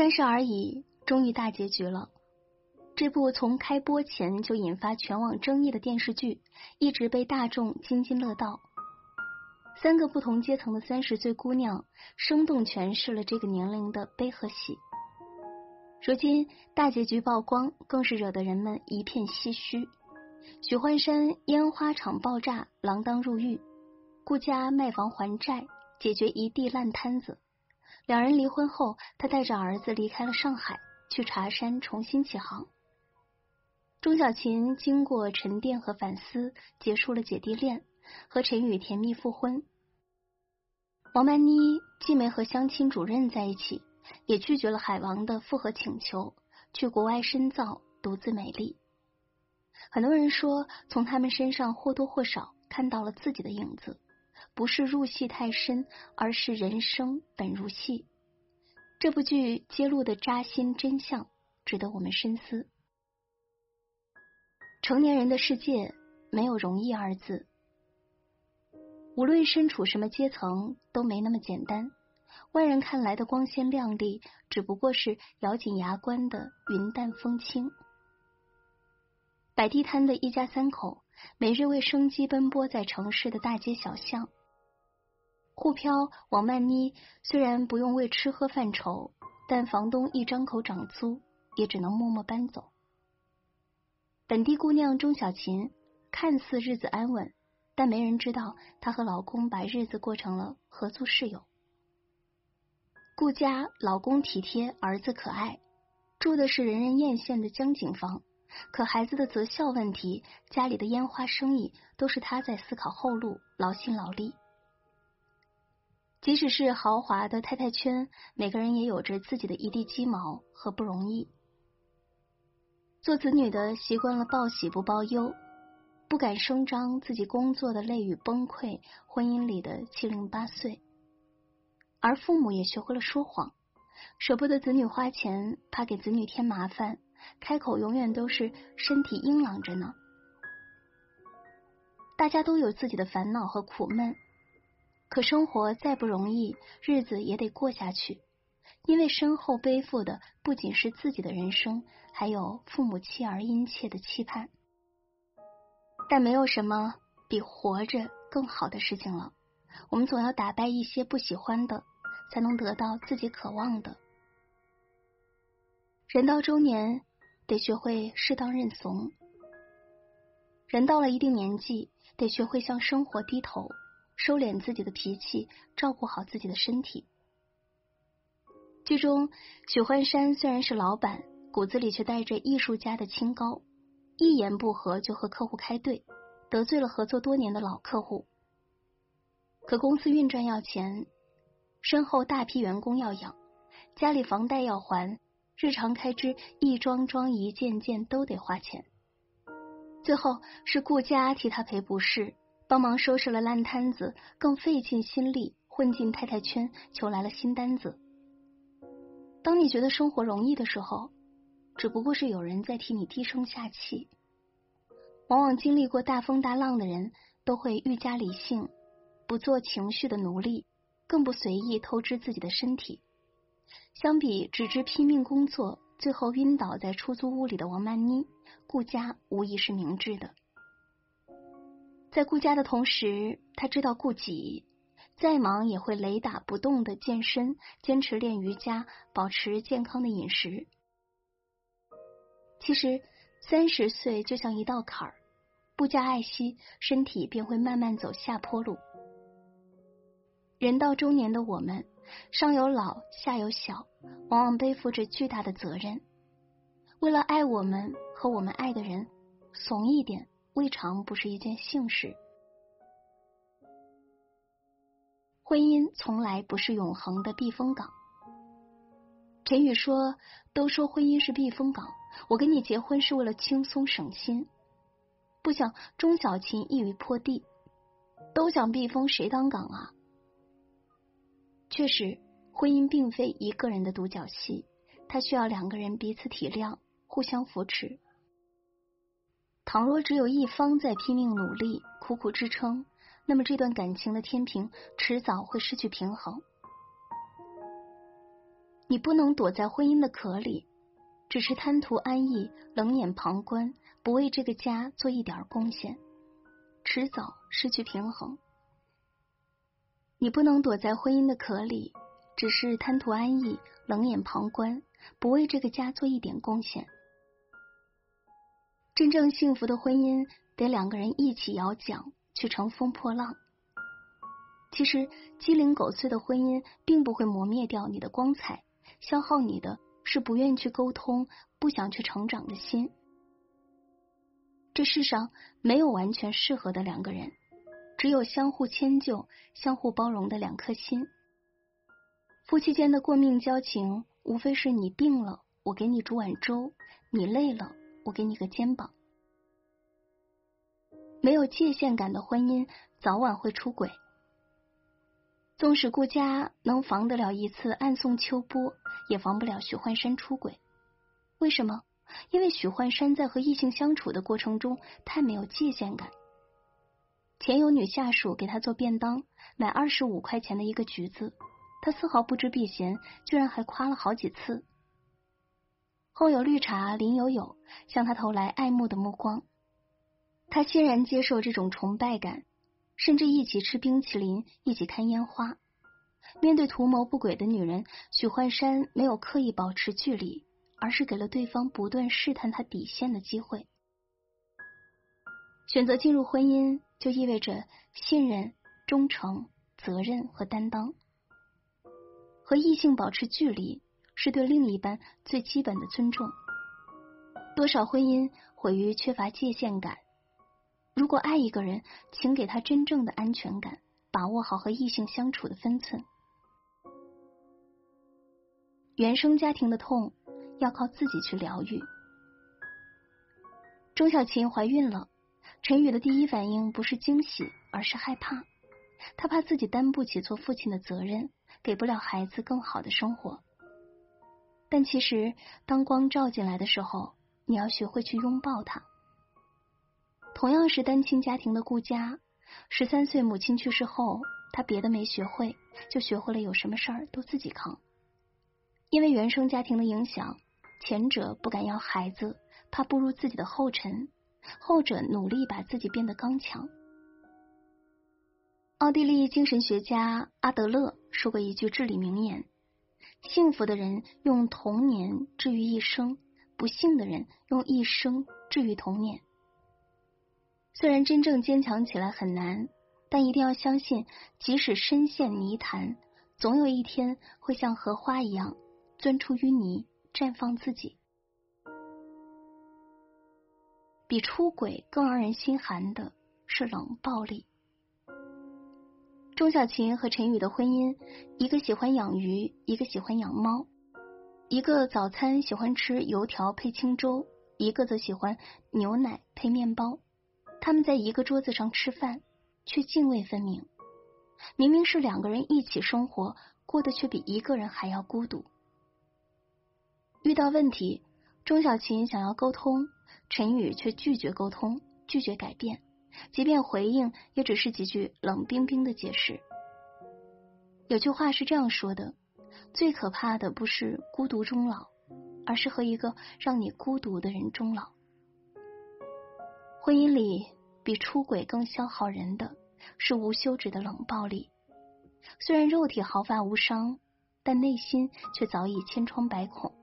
三十而已，终于大结局了。这部从开播前就引发全网争议的电视剧，一直被大众津津乐道。三个不同阶层的三十岁姑娘，生动诠释了这个年龄的悲和喜。如今大结局曝光，更是惹得人们一片唏嘘。许幻山烟花厂爆炸，锒铛入狱；顾家卖房还债，解决一地烂摊子。两人离婚后，他带着儿子离开了上海，去茶山重新起航。钟小琴经过沉淀和反思，结束了姐弟恋，和陈宇甜蜜复婚。王曼妮既没和相亲主任在一起，也拒绝了海王的复合请求，去国外深造，独自美丽。很多人说，从他们身上或多或少看到了自己的影子。不是入戏太深，而是人生本入戏。这部剧揭露的扎心真相，值得我们深思。成年人的世界没有容易二字，无论身处什么阶层，都没那么简单。外人看来的光鲜亮丽，只不过是咬紧牙关的云淡风轻。摆地摊的一家三口。每日为生计奔波在城市的大街小巷，沪漂王曼妮虽然不用为吃喝犯愁，但房东一张口涨租，也只能默默搬走。本地姑娘钟小琴看似日子安稳，但没人知道她和老公把日子过成了合租室友。顾家老公体贴，儿子可爱，住的是人人艳羡的江景房。可孩子的择校问题，家里的烟花生意，都是他在思考后路，劳心劳力。即使是豪华的太太圈，每个人也有着自己的一地鸡毛和不容易。做子女的习惯了报喜不报忧，不敢声张自己工作的累与崩溃，婚姻里的七零八碎。而父母也学会了说谎，舍不得子女花钱，怕给子女添麻烦。开口永远都是身体硬朗着呢。大家都有自己的烦恼和苦闷，可生活再不容易，日子也得过下去。因为身后背负的不仅是自己的人生，还有父母妻儿殷切的期盼。但没有什么比活着更好的事情了。我们总要打败一些不喜欢的，才能得到自己渴望的。人到中年。得学会适当认怂，人到了一定年纪，得学会向生活低头，收敛自己的脾气，照顾好自己的身体。剧中许幻山虽然是老板，骨子里却带着艺术家的清高，一言不合就和客户开对，得罪了合作多年的老客户。可公司运转要钱，身后大批员工要养，家里房贷要还。日常开支一桩桩一件件都得花钱，最后是顾家替他赔不是，帮忙收拾了烂摊子，更费尽心力混进太太圈，求来了新单子。当你觉得生活容易的时候，只不过是有人在替你低声下气。往往经历过大风大浪的人，都会愈加理性，不做情绪的奴隶，更不随意透支自己的身体。相比只知拼命工作，最后晕倒在出租屋里的王曼妮，顾家无疑是明智的。在顾家的同时，他知道顾己，再忙也会雷打不动的健身，坚持练瑜伽，保持健康的饮食。其实三十岁就像一道坎儿，不加爱惜，身体便会慢慢走下坡路。人到中年的我们。上有老，下有小，往往背负着巨大的责任。为了爱我们和我们爱的人，怂一点未尝不是一件幸事。婚姻从来不是永恒的避风港。陈宇说：“都说婚姻是避风港，我跟你结婚是为了轻松省心。”不想钟小琴一语破地，都想避风，谁当港啊？确实，婚姻并非一个人的独角戏，它需要两个人彼此体谅，互相扶持。倘若只有一方在拼命努力、苦苦支撑，那么这段感情的天平迟早会失去平衡。你不能躲在婚姻的壳里，只是贪图安逸、冷眼旁观。不为这个家做一点贡献，迟早失去平衡。你不能躲在婚姻的壳里，只是贪图安逸、冷眼旁观，不为这个家做一点贡献。真正幸福的婚姻，得两个人一起摇桨去乘风破浪。其实鸡零狗碎的婚姻，并不会磨灭掉你的光彩，消耗你的是不愿意去沟通、不想去成长的心。这世上没有完全适合的两个人，只有相互迁就、相互包容的两颗心。夫妻间的过命交情，无非是你病了，我给你煮碗粥；你累了，我给你个肩膀。没有界限感的婚姻，早晚会出轨。纵使顾家能防得了一次暗送秋波，也防不了许幻山出轨。为什么？因为许幻山在和异性相处的过程中太没有界限感。前有女下属给他做便当，买二十五块钱的一个橘子，他丝毫不知避嫌，居然还夸了好几次。后有绿茶林有有向他投来爱慕的目光，他欣然接受这种崇拜感，甚至一起吃冰淇淋，一起看烟花。面对图谋不轨的女人，许幻山没有刻意保持距离。而是给了对方不断试探他底线的机会。选择进入婚姻，就意味着信任、忠诚、责任和担当。和异性保持距离，是对另一半最基本的尊重。多少婚姻毁于缺乏界限感。如果爱一个人，请给他真正的安全感，把握好和异性相处的分寸。原生家庭的痛。要靠自己去疗愈。钟小琴怀孕了，陈宇的第一反应不是惊喜，而是害怕。他怕自己担不起做父亲的责任，给不了孩子更好的生活。但其实，当光照进来的时候，你要学会去拥抱他。同样是单亲家庭的顾家，十三岁母亲去世后，他别的没学会，就学会了有什么事儿都自己扛。因为原生家庭的影响。前者不敢要孩子，怕步入自己的后尘；后者努力把自己变得刚强。奥地利精神学家阿德勒说过一句至理名言：“幸福的人用童年治愈一生，不幸的人用一生治愈童年。”虽然真正坚强起来很难，但一定要相信，即使深陷泥潭，总有一天会像荷花一样钻出淤泥。绽放自己，比出轨更让人心寒的是冷暴力。钟小琴和陈宇的婚姻，一个喜欢养鱼，一个喜欢养猫；一个早餐喜欢吃油条配清粥，一个则喜欢牛奶配面包。他们在一个桌子上吃饭，却泾渭分明。明明是两个人一起生活，过得却比一个人还要孤独。遇到问题，钟小琴想要沟通，陈宇却拒绝沟通，拒绝改变，即便回应，也只是几句冷冰冰的解释。有句话是这样说的：最可怕的不是孤独终老，而是和一个让你孤独的人终老。婚姻里比出轨更消耗人的是无休止的冷暴力，虽然肉体毫发无伤，但内心却早已千疮百孔。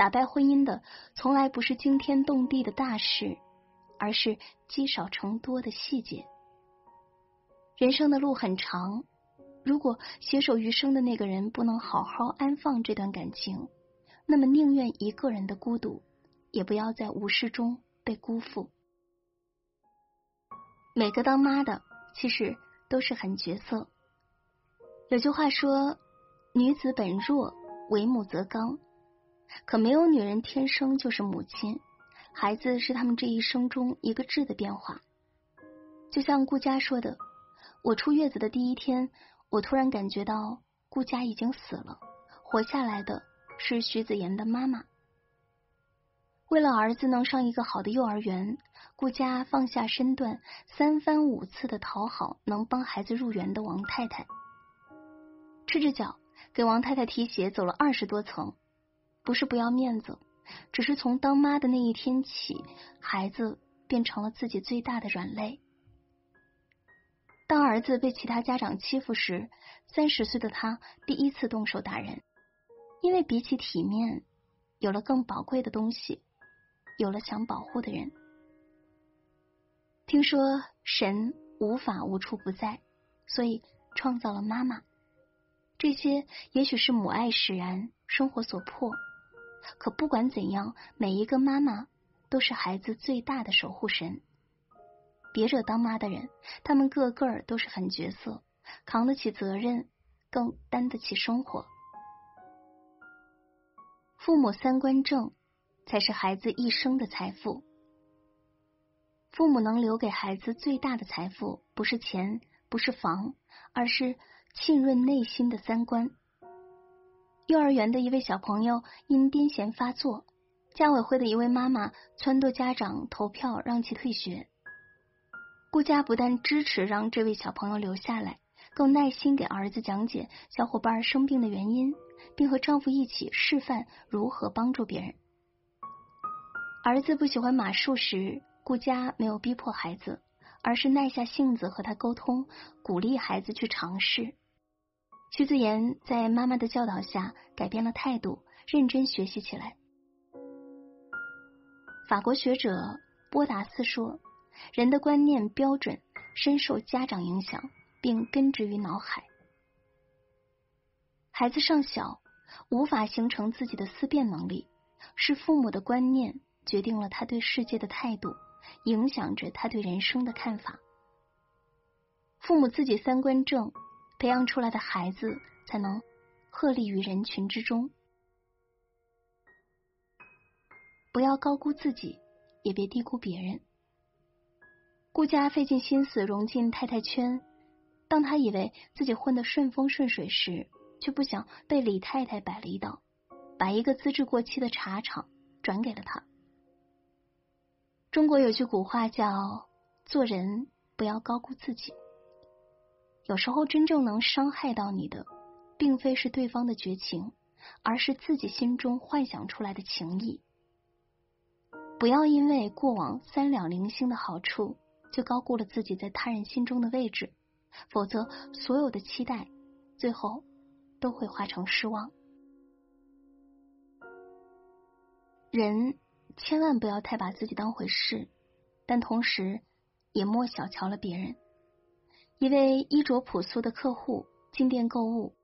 打败婚姻的，从来不是惊天动地的大事，而是积少成多的细节。人生的路很长，如果携手余生的那个人不能好好安放这段感情，那么宁愿一个人的孤独，也不要在无视中被辜负。每个当妈的，其实都是狠角色。有句话说：“女子本弱，为母则刚。”可没有女人天生就是母亲，孩子是他们这一生中一个质的变化。就像顾佳说的：“我出月子的第一天，我突然感觉到顾佳已经死了，活下来的是徐子言的妈妈。”为了儿子能上一个好的幼儿园，顾佳放下身段，三番五次的讨好能帮孩子入园的王太太。赤着脚给王太太提鞋，走了二十多层，不是不要面子，只是从当妈的那一天起，孩子变成了自己最大的软肋。当儿子被其他家长欺负时，三十岁的他第一次动手打人，因为比起体面，有了更宝贵的东西，有了想保护的人。听说神无法无处不在，所以创造了妈妈。这些也许是母爱使然，生活所迫。可不管怎样，每一个妈妈都是孩子最大的守护神。别惹当妈的人，他们个个都是狠角色，扛得起责任，更担得起生活。父母三观正，才是孩子一生的财富。父母能留给孩子最大的财富，不是钱，不是房，而是。浸润内心的三观。幼儿园的一位小朋友因癫痫发作，家委会的一位妈妈撺掇家长投票让其退学。顾家不但支持让这位小朋友留下来，更耐心给儿子讲解小伙伴生病的原因，并和丈夫一起示范如何帮助别人。儿子不喜欢马术时，顾家没有逼迫孩子，而是耐下性子和他沟通，鼓励孩子去尝试。徐子言在妈妈的教导下改变了态度，认真学习起来。法国学者波达斯说：“人的观念标准深受家长影响，并根植于脑海。孩子尚小，无法形成自己的思辨能力，是父母的观念决定了他对世界的态度，影响着他对人生的看法。父母自己三观正。”培养出来的孩子才能鹤立于人群之中。不要高估自己，也别低估别人。顾家费尽心思融进太太圈，当他以为自己混得顺风顺水时，却不想被李太太摆了一道，把一个资质过期的茶厂转给了他。中国有句古话叫“做人不要高估自己”。有时候，真正能伤害到你的，并非是对方的绝情，而是自己心中幻想出来的情谊。不要因为过往三两零星的好处，就高估了自己在他人心中的位置，否则所有的期待，最后都会化成失望。人千万不要太把自己当回事，但同时也莫小瞧了别人。一位衣着朴素的客户进店购物，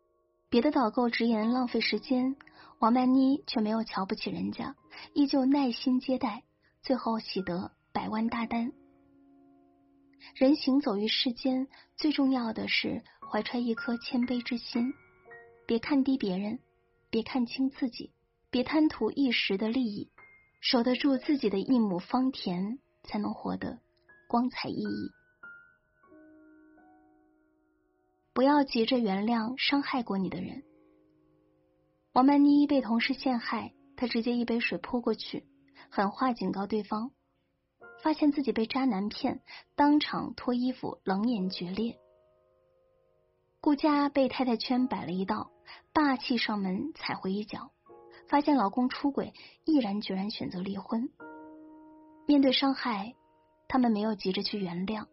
别的导购直言浪费时间，王曼妮却没有瞧不起人家，依旧耐心接待，最后喜得百万大单。人行走于世间，最重要的是怀揣一颗谦卑之心，别看低别人，别看轻自己，别贪图一时的利益，守得住自己的一亩方田，才能活得光彩熠熠。不要急着原谅伤害过你的人。王曼妮被同事陷害，她直接一杯水泼过去，狠话警告对方，发现自己被渣男骗，当场脱衣服，冷眼决裂。顾家被太太圈摆了一道，霸气上门踩回一脚，发现老公出轨，毅然决然选择离婚。面对伤害，他们没有急着去原谅。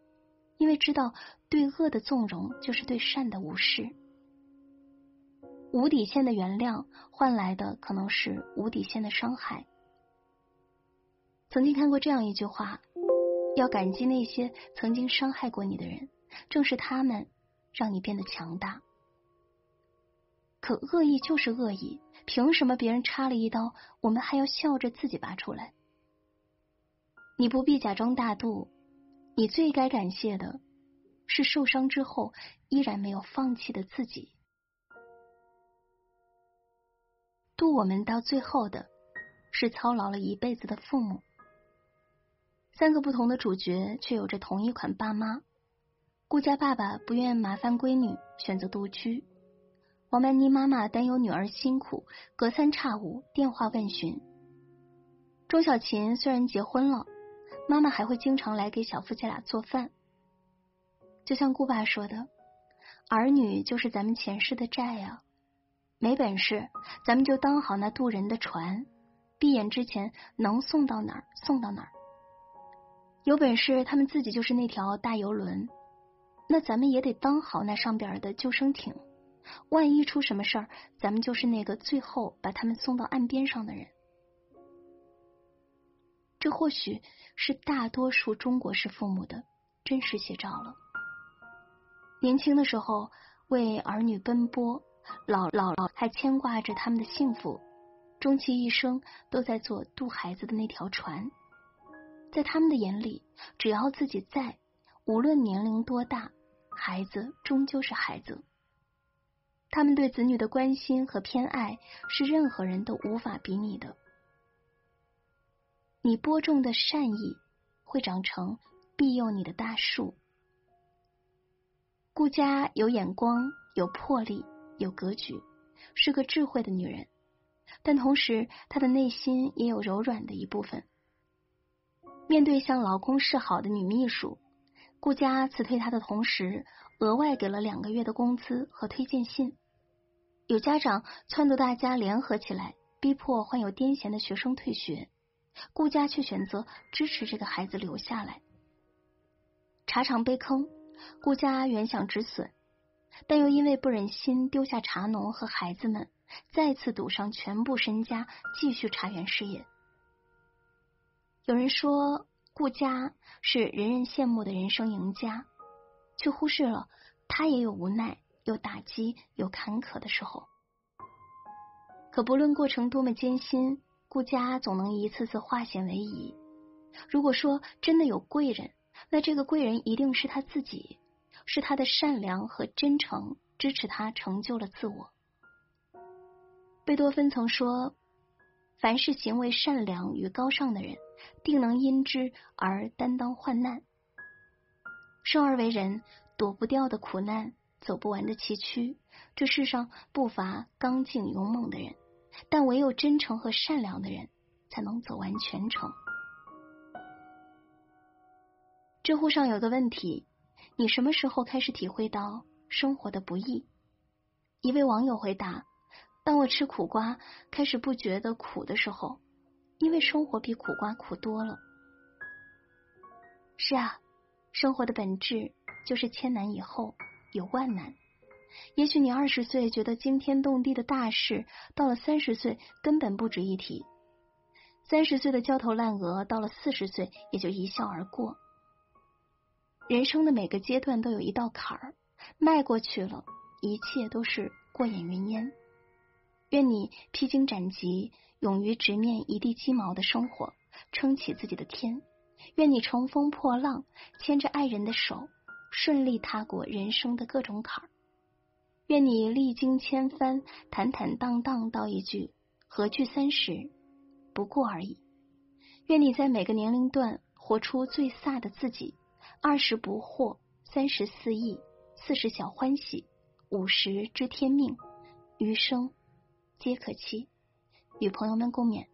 因为知道对恶的纵容就是对善的无视，无底线的原谅换来的可能是无底线的伤害。曾经看过这样一句话：要感激那些曾经伤害过你的人，正是他们让你变得强大。可恶意就是恶意，凭什么别人插了一刀，我们还要笑着自己拔出来？你不必假装大度。你最该感谢的，是受伤之后依然没有放弃的自己。渡我们到最后的是操劳了一辈子的父母。三个不同的主角却有着同一款爸妈。顾家爸爸不愿麻烦闺女选择独居。王曼妮妈妈担忧女儿辛苦隔三差五电话问询。钟小琴虽然结婚了妈妈还会经常来给小夫妻俩做饭就像顾爸说的：“儿女就是咱们前世的债呀，没本事，咱们就当好那渡人的船，闭眼之前能送到哪儿送到哪儿。有本事，他们自己就是那条大游轮。”那咱们也得当好那上边的救生艇，万一出什么事儿，咱们就是那个最后把他们送到岸边上的人。这或许是大多数中国式父母的真实写照了。年轻的时候为儿女奔波，老老老还牵挂着他们的幸福，终其一生都在做渡孩子的那条船。在他们的眼里，只要自己在。无论年龄多大，孩子终究是孩子。他们对子女的关心和偏爱是任何人都无法比拟的。你播种的善意会长成庇佑你的大树。顾家有眼光，有魄力，有格局，是个智慧的女人，但同时她的内心也有柔软的一部分。面对向老公示好的女秘书。顾家辞退她的同时，额外给了两个月的工资和推荐信。有家长撺掇大家联合起来，逼迫患有癫痫的学生退学，顾家却选择支持这个孩子留下来。茶厂被坑，顾家原想止损，但又因为不忍心丢下茶农和孩子们，再次赌上全部身家继续茶园事业。有人说。顾家是人人羡慕的人生赢家，却忽视了他也有无奈、有打击、有坎坷的时候。可不论过程多么艰辛，顾家总能一次次化险为夷。如果说真的有贵人，那这个贵人一定是他自己，是他的善良和真诚支持他成就了自我。贝多芬曾说：“凡是行为善良与高尚的人。”定能因之而担当患难。生而为人，躲不掉的苦难，走不完的崎岖。这世上不乏刚劲勇猛的人，但唯有真诚和善良的人，才能走完全程。知乎上有个问题：你什么时候开始体会到生活的不易？一位网友回答：当我吃苦瓜，开始不觉得苦的时候。因为生活比苦瓜苦多了。是啊，生活的本质就是千难以后有万难。也许你二十岁觉得惊天动地的大事，到了三十岁根本不值一提；三十岁的焦头烂额，到了四十岁也就一笑而过。人生的每个阶段都有一道坎儿，迈过去了，一切都是过眼云烟。愿你披荆斩棘。勇于直面一地鸡毛的生活，撑起自己的天。愿你乘风破浪，牵着爱人的手，顺利踏过人生的各种坎儿。愿你历经千帆，坦坦荡荡道一句“何惧三十，不过而已”。愿你在每个年龄段活出最飒的自己。二十不惑，三十肆意，四十小欢喜，五十知天命，余生皆可期。与朋友们共勉。